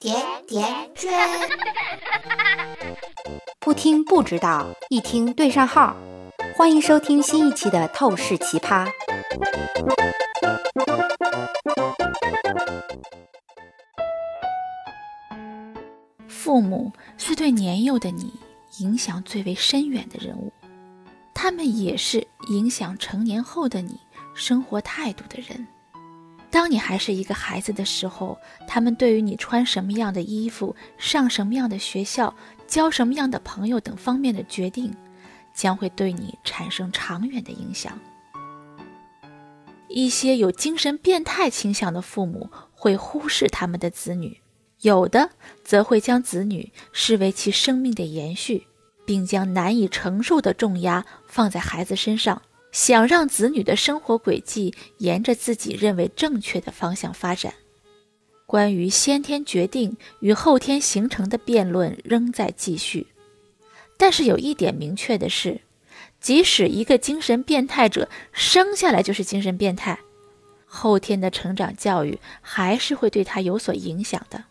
甜甜圈，不听不知道，一听对上号。欢迎收听新一期的《透视奇葩》。父母是对年幼的你影响最为深远的人物，他们也是影响成年后的你生活态度的人。当你还是一个孩子的时候，他们对于你穿什么样的衣服、上什么样的学校、交什么样的朋友等方面的决定，将会对你产生长远的影响。一些有精神变态倾向的父母会忽视他们的子女，有的则会将子女视为其生命的延续，并将难以承受的重压放在孩子身上。想让子女的生活轨迹沿着自己认为正确的方向发展。关于先天决定与后天形成的辩论仍在继续，但是有一点明确的是，即使一个精神变态者生下来就是精神变态，后天的成长教育还是会对他有所影响的。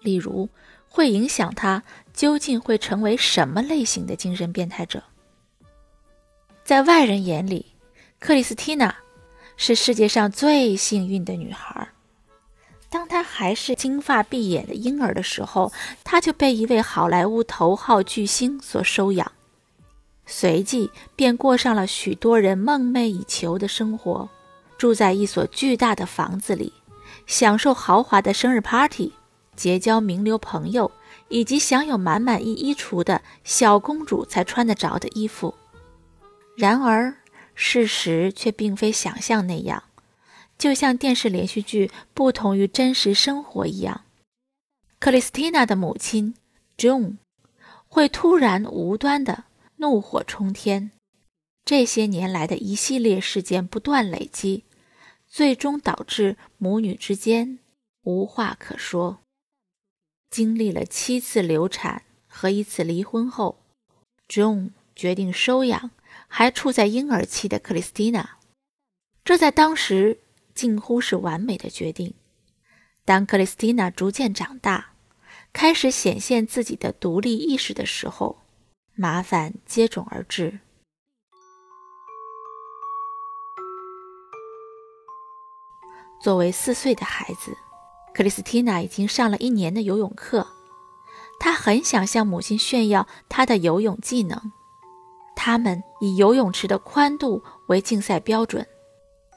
例如，会影响他究竟会成为什么类型的精神变态者。在外人眼里，克里斯蒂娜是世界上最幸运的女孩。当她还是金发碧眼的婴儿的时候，她就被一位好莱坞头号巨星所收养，随即便过上了许多人梦寐以求的生活：住在一所巨大的房子里，享受豪华的生日 party，结交名流朋友，以及享有满满一衣橱的小公主才穿得着的衣服。然而，事实却并非想象那样，就像电视连续剧不同于真实生活一样。克里斯蒂娜的母亲 June 会突然无端的怒火冲天，这些年来的一系列事件不断累积，最终导致母女之间无话可说。经历了七次流产和一次离婚后，June 决定收养。还处在婴儿期的克里斯蒂娜，这在当时近乎是完美的决定。当克里斯蒂娜逐渐长大，开始显现自己的独立意识的时候，麻烦接踵而至。作为四岁的孩子，克里斯蒂娜已经上了一年的游泳课，她很想向母亲炫耀她的游泳技能。他们以游泳池的宽度为竞赛标准，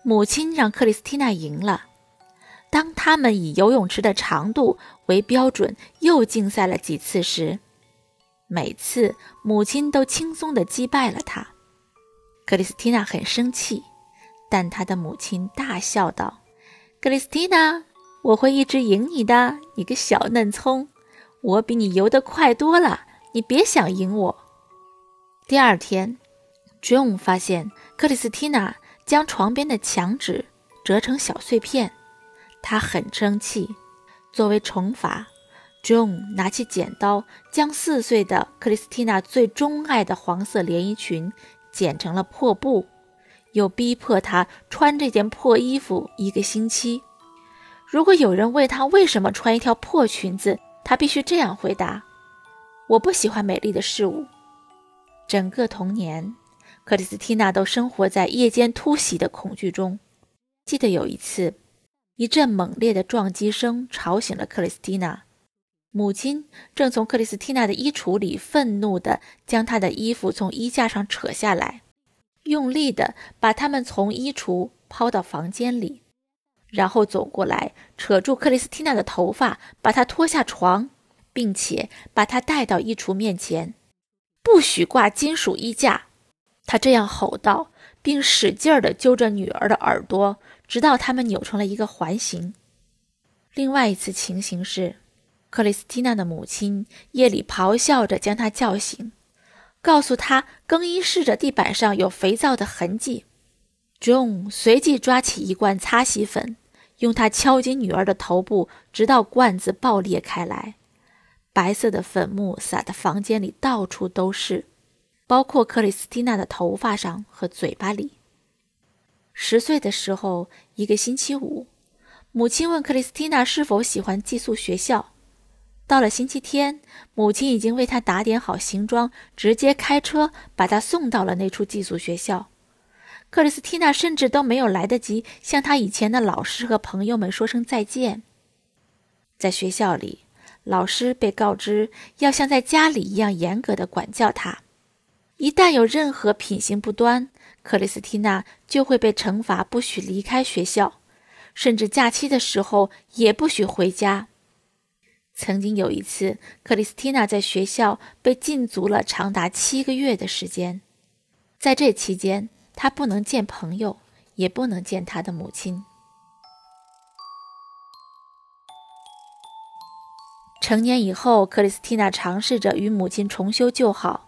母亲让克里斯蒂娜赢了。当他们以游泳池的长度为标准又竞赛了几次时，每次母亲都轻松地击败了他。克里斯蒂娜很生气，但她的母亲大笑道：“克里斯蒂娜，我会一直赢你的，你个小嫩葱！我比你游得快多了，你别想赢我。”第二天，June 发现克里斯蒂娜将床边的墙纸折成小碎片，她很生气。作为惩罚，June 拿起剪刀将四岁的克里斯蒂娜最钟爱的黄色连衣裙剪成了破布，又逼迫她穿这件破衣服一个星期。如果有人问她为什么穿一条破裙子，她必须这样回答：“我不喜欢美丽的事物。”整个童年，克里斯蒂娜都生活在夜间突袭的恐惧中。记得有一次，一阵猛烈的撞击声吵醒了克里斯蒂娜。母亲正从克里斯蒂娜的衣橱里愤怒地将她的衣服从衣架上扯下来，用力地把它们从衣橱抛到房间里，然后走过来扯住克里斯蒂娜的头发，把她拖下床，并且把她带到衣橱面前。不许挂金属衣架，他这样吼道，并使劲儿地揪着女儿的耳朵，直到他们扭成了一个环形。另外一次情形是，克里斯蒂娜的母亲夜里咆哮着将她叫醒，告诉她更衣室的地板上有肥皂的痕迹。John 随即抓起一罐擦洗粉，用它敲击女儿的头部，直到罐子爆裂开来。白色的粉末洒的房间里到处都是，包括克里斯蒂娜的头发上和嘴巴里。十岁的时候，一个星期五，母亲问克里斯蒂娜是否喜欢寄宿学校，到了星期天，母亲已经为她打点好行装，直接开车把她送到了那处寄宿学校。克里斯蒂娜甚至都没有来得及向她以前的老师和朋友们说声再见。在学校里，老师被告知要像在家里一样严格的管教他，一旦有任何品行不端，克里斯蒂娜就会被惩罚，不许离开学校，甚至假期的时候也不许回家。曾经有一次，克里斯蒂娜在学校被禁足了长达七个月的时间。在这期间，她不能见朋友，也不能见她的母亲。成年以后，克里斯蒂娜尝试着与母亲重修旧好。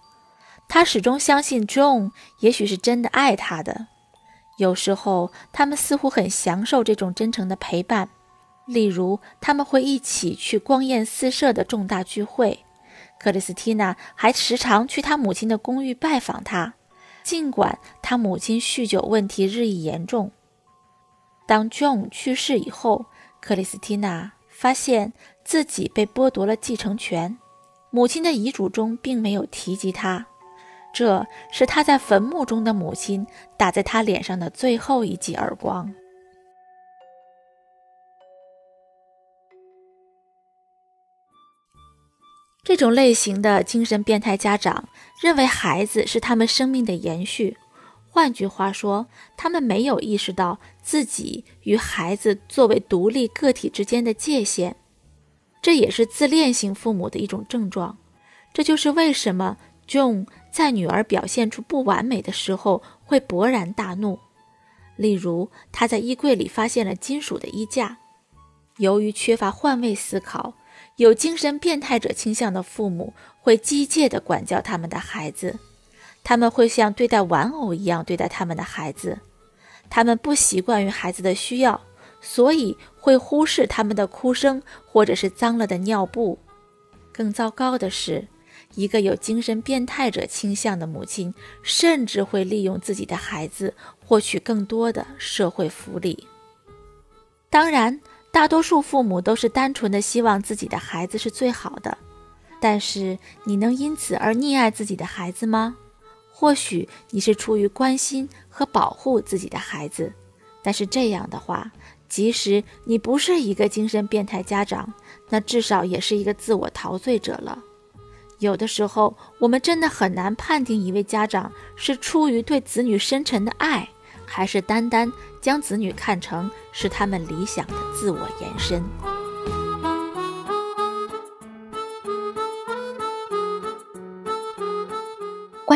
她始终相信 John 也许是真的爱她的。有时候，他们似乎很享受这种真诚的陪伴。例如，他们会一起去光艳四射的重大聚会。克里斯蒂娜还时常去他母亲的公寓拜访她，尽管他母亲酗酒问题日益严重。当 John 去世以后，克里斯蒂娜发现自己被剥夺了继承权。母亲的遗嘱中并没有提及他，这是他在坟墓中的母亲打在他脸上的最后一记耳光。这种类型的精神变态家长认为孩子是他们生命的延续，换句话说，他们没有意识到自己与孩子作为独立个体之间的界限，这也是自恋型父母的一种症状。这就是为什么 John 在女儿表现出不完美的时候会勃然大怒。例如，他在衣柜里发现了金属的衣架，由于缺乏换位思考。有精神变态者倾向的父母会机械地管教他们的孩子，他们会像对待玩偶一样对待他们的孩子。他们不习惯于孩子的需要，所以会忽视他们的哭声或者是脏了的尿布。更糟糕的是，一个有精神变态者倾向的母亲甚至会利用自己的孩子获取更多的社会福利。当然。大多数父母都是单纯的希望自己的孩子是最好的，但是你能因此而溺爱自己的孩子吗？或许你是出于关心和保护自己的孩子，但是这样的话，即使你不是一个精神变态家长，那至少也是一个自我陶醉者了。有的时候，我们真的很难判定一位家长是出于对子女深沉的爱。还是单单将子女看成是他们理想的自我延伸。